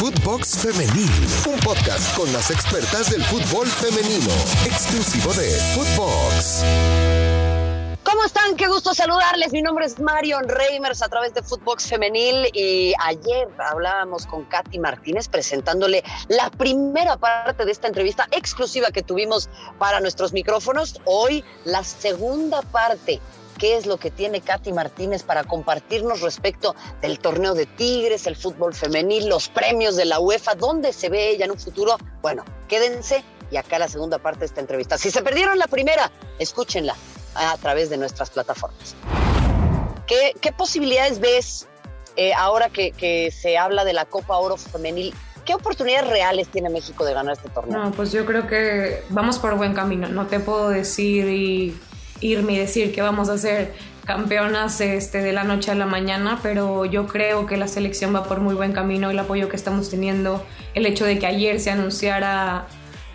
Footbox Femenil, un podcast con las expertas del fútbol femenino, exclusivo de Footbox. ¿Cómo están? Qué gusto saludarles. Mi nombre es Marion Reimers a través de Footbox Femenil y ayer hablábamos con Katy Martínez presentándole la primera parte de esta entrevista exclusiva que tuvimos para nuestros micrófonos. Hoy la segunda parte qué es lo que tiene Katy Martínez para compartirnos respecto del torneo de Tigres, el fútbol femenil, los premios de la UEFA, dónde se ve ella en un futuro. Bueno, quédense y acá la segunda parte de esta entrevista. Si se perdieron la primera, escúchenla a través de nuestras plataformas. ¿Qué, posibilidades ves eh, ahora que, que se habla de la Copa Oro Femenil ¿Qué oportunidades reales tiene México de ganar este torneo? No, pues yo creo que vamos por buen camino. No te puedo decir y irme y decir que vamos a ser campeonas este, de la noche a la mañana, pero yo creo que la selección va por muy buen camino, el apoyo que estamos teniendo, el hecho de que ayer se anunciara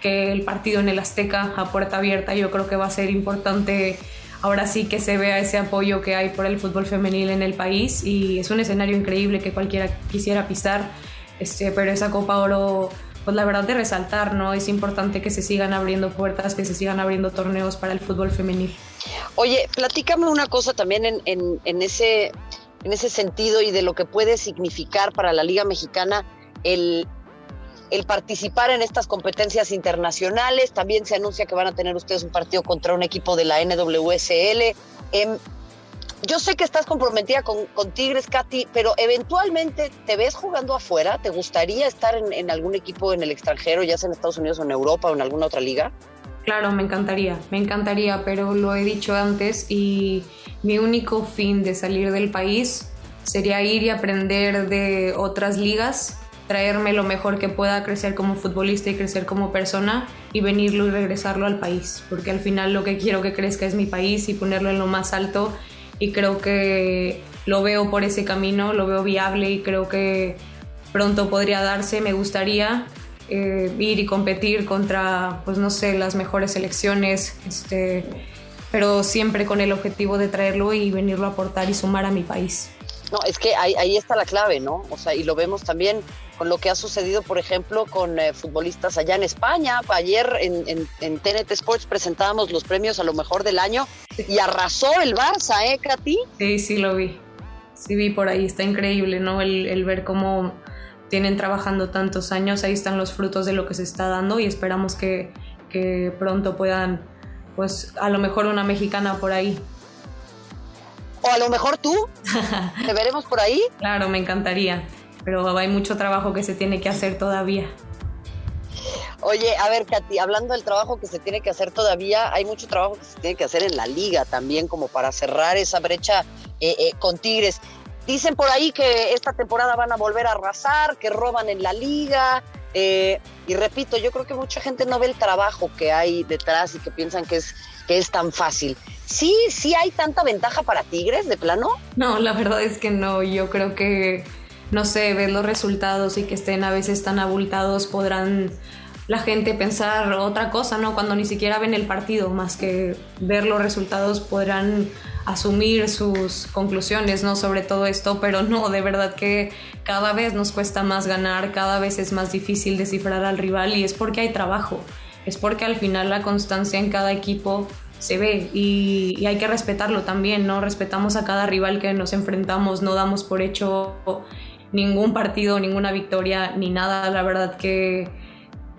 que el partido en el Azteca a puerta abierta, yo creo que va a ser importante ahora sí que se vea ese apoyo que hay por el fútbol femenil en el país y es un escenario increíble que cualquiera quisiera pisar, este, pero esa Copa Oro pues la verdad de resaltar, ¿no? Es importante que se sigan abriendo puertas, que se sigan abriendo torneos para el fútbol femenil. Oye, platícame una cosa también en, en, ese, en ese sentido y de lo que puede significar para la Liga Mexicana el, el participar en estas competencias internacionales. También se anuncia que van a tener ustedes un partido contra un equipo de la NWSL. Yo sé que estás comprometida con, Tigres, Katy, pero eventualmente te ves jugando afuera. ¿Te gustaría estar en, algún equipo en el extranjero, ya sea en Estados Unidos o en Europa o en alguna otra liga? Claro, me encantaría, me encantaría, pero lo he dicho antes y mi único fin de salir del país sería ir y aprender de otras ligas, traerme lo mejor que pueda, crecer como futbolista y crecer como persona y venirlo y regresarlo al país, porque al final lo que quiero que crezca es mi país y ponerlo en lo más alto y creo que lo veo por ese camino, lo veo viable y creo que pronto podría darse, me gustaría eh, ir y competir contra, pues no sé, las mejores selecciones, este, pero siempre con el objetivo de traerlo y venirlo a aportar y sumar a mi país. No, es que ahí, ahí está la clave, ¿no? O sea, y lo vemos también con lo que ha sucedido, por ejemplo, con eh, futbolistas allá en España. Ayer en, en, TNT Sports presentábamos los premios a lo mejor del año y arrasó el Barça, ¿eh, Katy? Sí, sí lo vi. Sí vi por ahí, está increíble, ¿no? El, el ver cómo tienen trabajando tantos años, ahí están los frutos de lo que se está dando y esperamos que, que pronto puedan, pues a lo mejor una mexicana por ahí. O a lo mejor tú, ¿te veremos por ahí? Claro, me encantaría pero hay mucho trabajo que se tiene que hacer todavía. Oye, a ver, Katy, hablando del trabajo que se tiene que hacer todavía, hay mucho trabajo que se tiene que hacer en la liga también, como para cerrar esa brecha eh, eh, con Tigres. Dicen por ahí que esta temporada van a volver a arrasar, que roban en la liga. Eh, y repito, yo creo que mucha gente no ve el trabajo que hay detrás y que piensan que es, que es tan fácil. ¿Sí, sí hay tanta ventaja para Tigres de plano? No, la verdad es que no. Yo creo que no sé, ver los resultados y que estén a veces tan abultados, podrán la gente pensar otra cosa, ¿no? Cuando ni siquiera ven el partido, más que ver los resultados podrán asumir sus conclusiones, ¿no? Sobre todo esto, pero no, de verdad que cada vez nos cuesta más ganar, cada vez es más difícil descifrar al rival y es porque hay trabajo, es porque al final la constancia en cada equipo se ve y, hay que respetarlo también, ¿no? Respetamos a cada rival que nos enfrentamos, no damos por hecho ningún partido, ninguna victoria, ni nada. La verdad que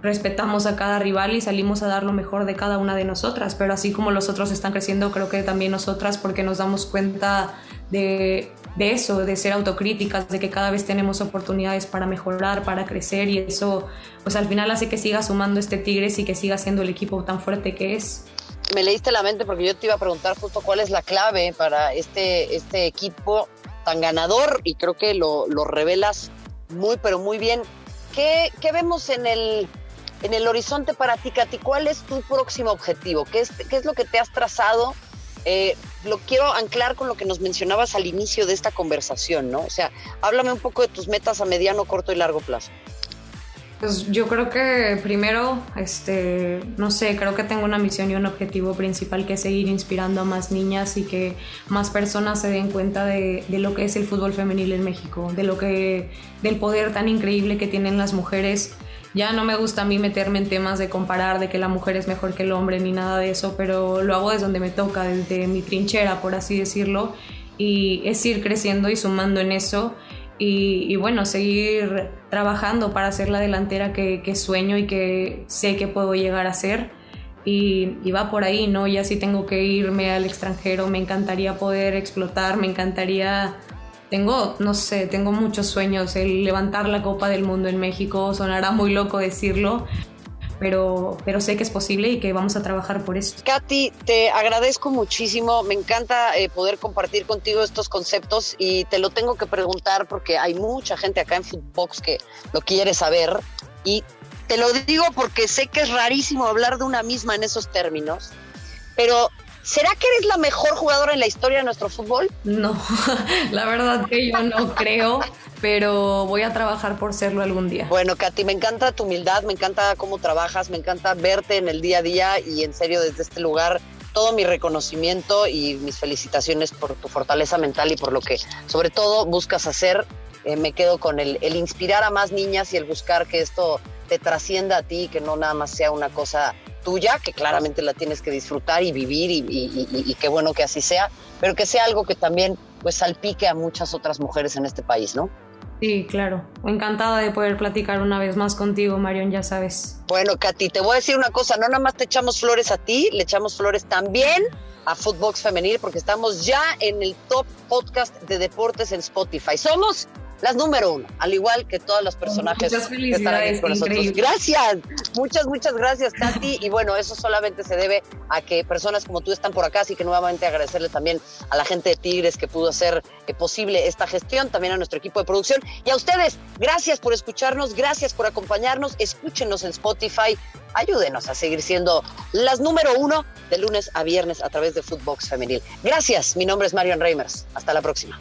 respetamos a cada rival y salimos a dar lo mejor de cada una de nosotras. Pero así como los otros están creciendo, creo que también nosotras, porque nos damos cuenta de, de eso, de ser autocríticas, de que cada vez tenemos oportunidades para mejorar, para crecer y eso, pues al final hace que siga sumando este Tigres y que siga siendo el equipo tan fuerte que es. Me leíste la mente porque yo te iba a preguntar justo cuál es la clave para este, este equipo tan ganador y creo que lo, revelas muy, pero muy bien. ¿Qué, vemos en el, en el horizonte para ti, Katy? ¿Cuál es tu próximo objetivo? ¿Qué es, qué es lo que te has trazado? Eh, lo quiero anclar con lo que nos mencionabas al inicio de esta conversación, ¿no? O sea, háblame un poco de tus metas a mediano, corto y largo plazo. Pues yo creo que primero, este, no sé, creo que tengo una misión y un objetivo principal que es seguir inspirando a más niñas y que más personas se den cuenta de, lo que es el fútbol femenil en México, de lo que, del poder tan increíble que tienen las mujeres. Ya no me gusta a mí meterme en temas de comparar, de que la mujer es mejor que el hombre ni nada de eso, pero lo hago desde donde me toca, desde mi trinchera, por así decirlo, y es ir creciendo y sumando en eso y, bueno, seguir trabajando para ser la delantera que, sueño y que sé que puedo llegar a ser. Y, y, va por ahí, ¿no? Ya si tengo que irme al extranjero, me encantaría poder explotar, me encantaría... Tengo, no sé, tengo muchos sueños, el levantar la Copa del Mundo en México, sonará muy loco decirlo, pero, pero sé que es posible y que vamos a trabajar por eso. Katy, te agradezco muchísimo, me encanta eh, poder compartir contigo estos conceptos y te lo tengo que preguntar porque hay mucha gente acá en Footbox que lo quiere saber y te lo digo porque sé que es rarísimo hablar de una misma en esos términos, pero ¿Será que eres la mejor jugadora en la historia de nuestro fútbol? No, la verdad que yo no creo, pero voy a trabajar por serlo algún día. Bueno, Katy, me encanta tu humildad, me encanta cómo trabajas, me encanta verte en el día a día y en serio desde este lugar todo mi reconocimiento y mis felicitaciones por tu fortaleza mental y por lo que sobre todo buscas hacer. Eh, me quedo con el, el inspirar a más niñas y el buscar que esto te trascienda a ti, que no nada más sea una cosa tuya, que claramente la tienes que disfrutar y vivir y, qué bueno que así sea, pero que sea algo que también pues salpique a muchas otras mujeres en este país, ¿no? Sí, claro. Encantada de poder platicar una vez más contigo, Marion, ya sabes. Bueno, Katy, te voy a decir una cosa, no nada más te echamos flores a ti, le echamos flores también a Footbox Femenil porque estamos ya en el top podcast de deportes en Spotify. Somos las número uno, al igual que todos los personajes que están aquí con nosotros. Gracias, muchas, muchas gracias, Katy. Y bueno, eso solamente se debe a que personas como tú están por acá, así que nuevamente agradecerle también a la gente de Tigres que pudo hacer eh, posible esta gestión, también a nuestro equipo de producción y a ustedes. Gracias por escucharnos, gracias por acompañarnos, escúchenos en Spotify, ayúdenos a seguir siendo las número uno de lunes a viernes a través de Footbox Femenil. Gracias, mi nombre es Marion Reimers. Hasta la próxima.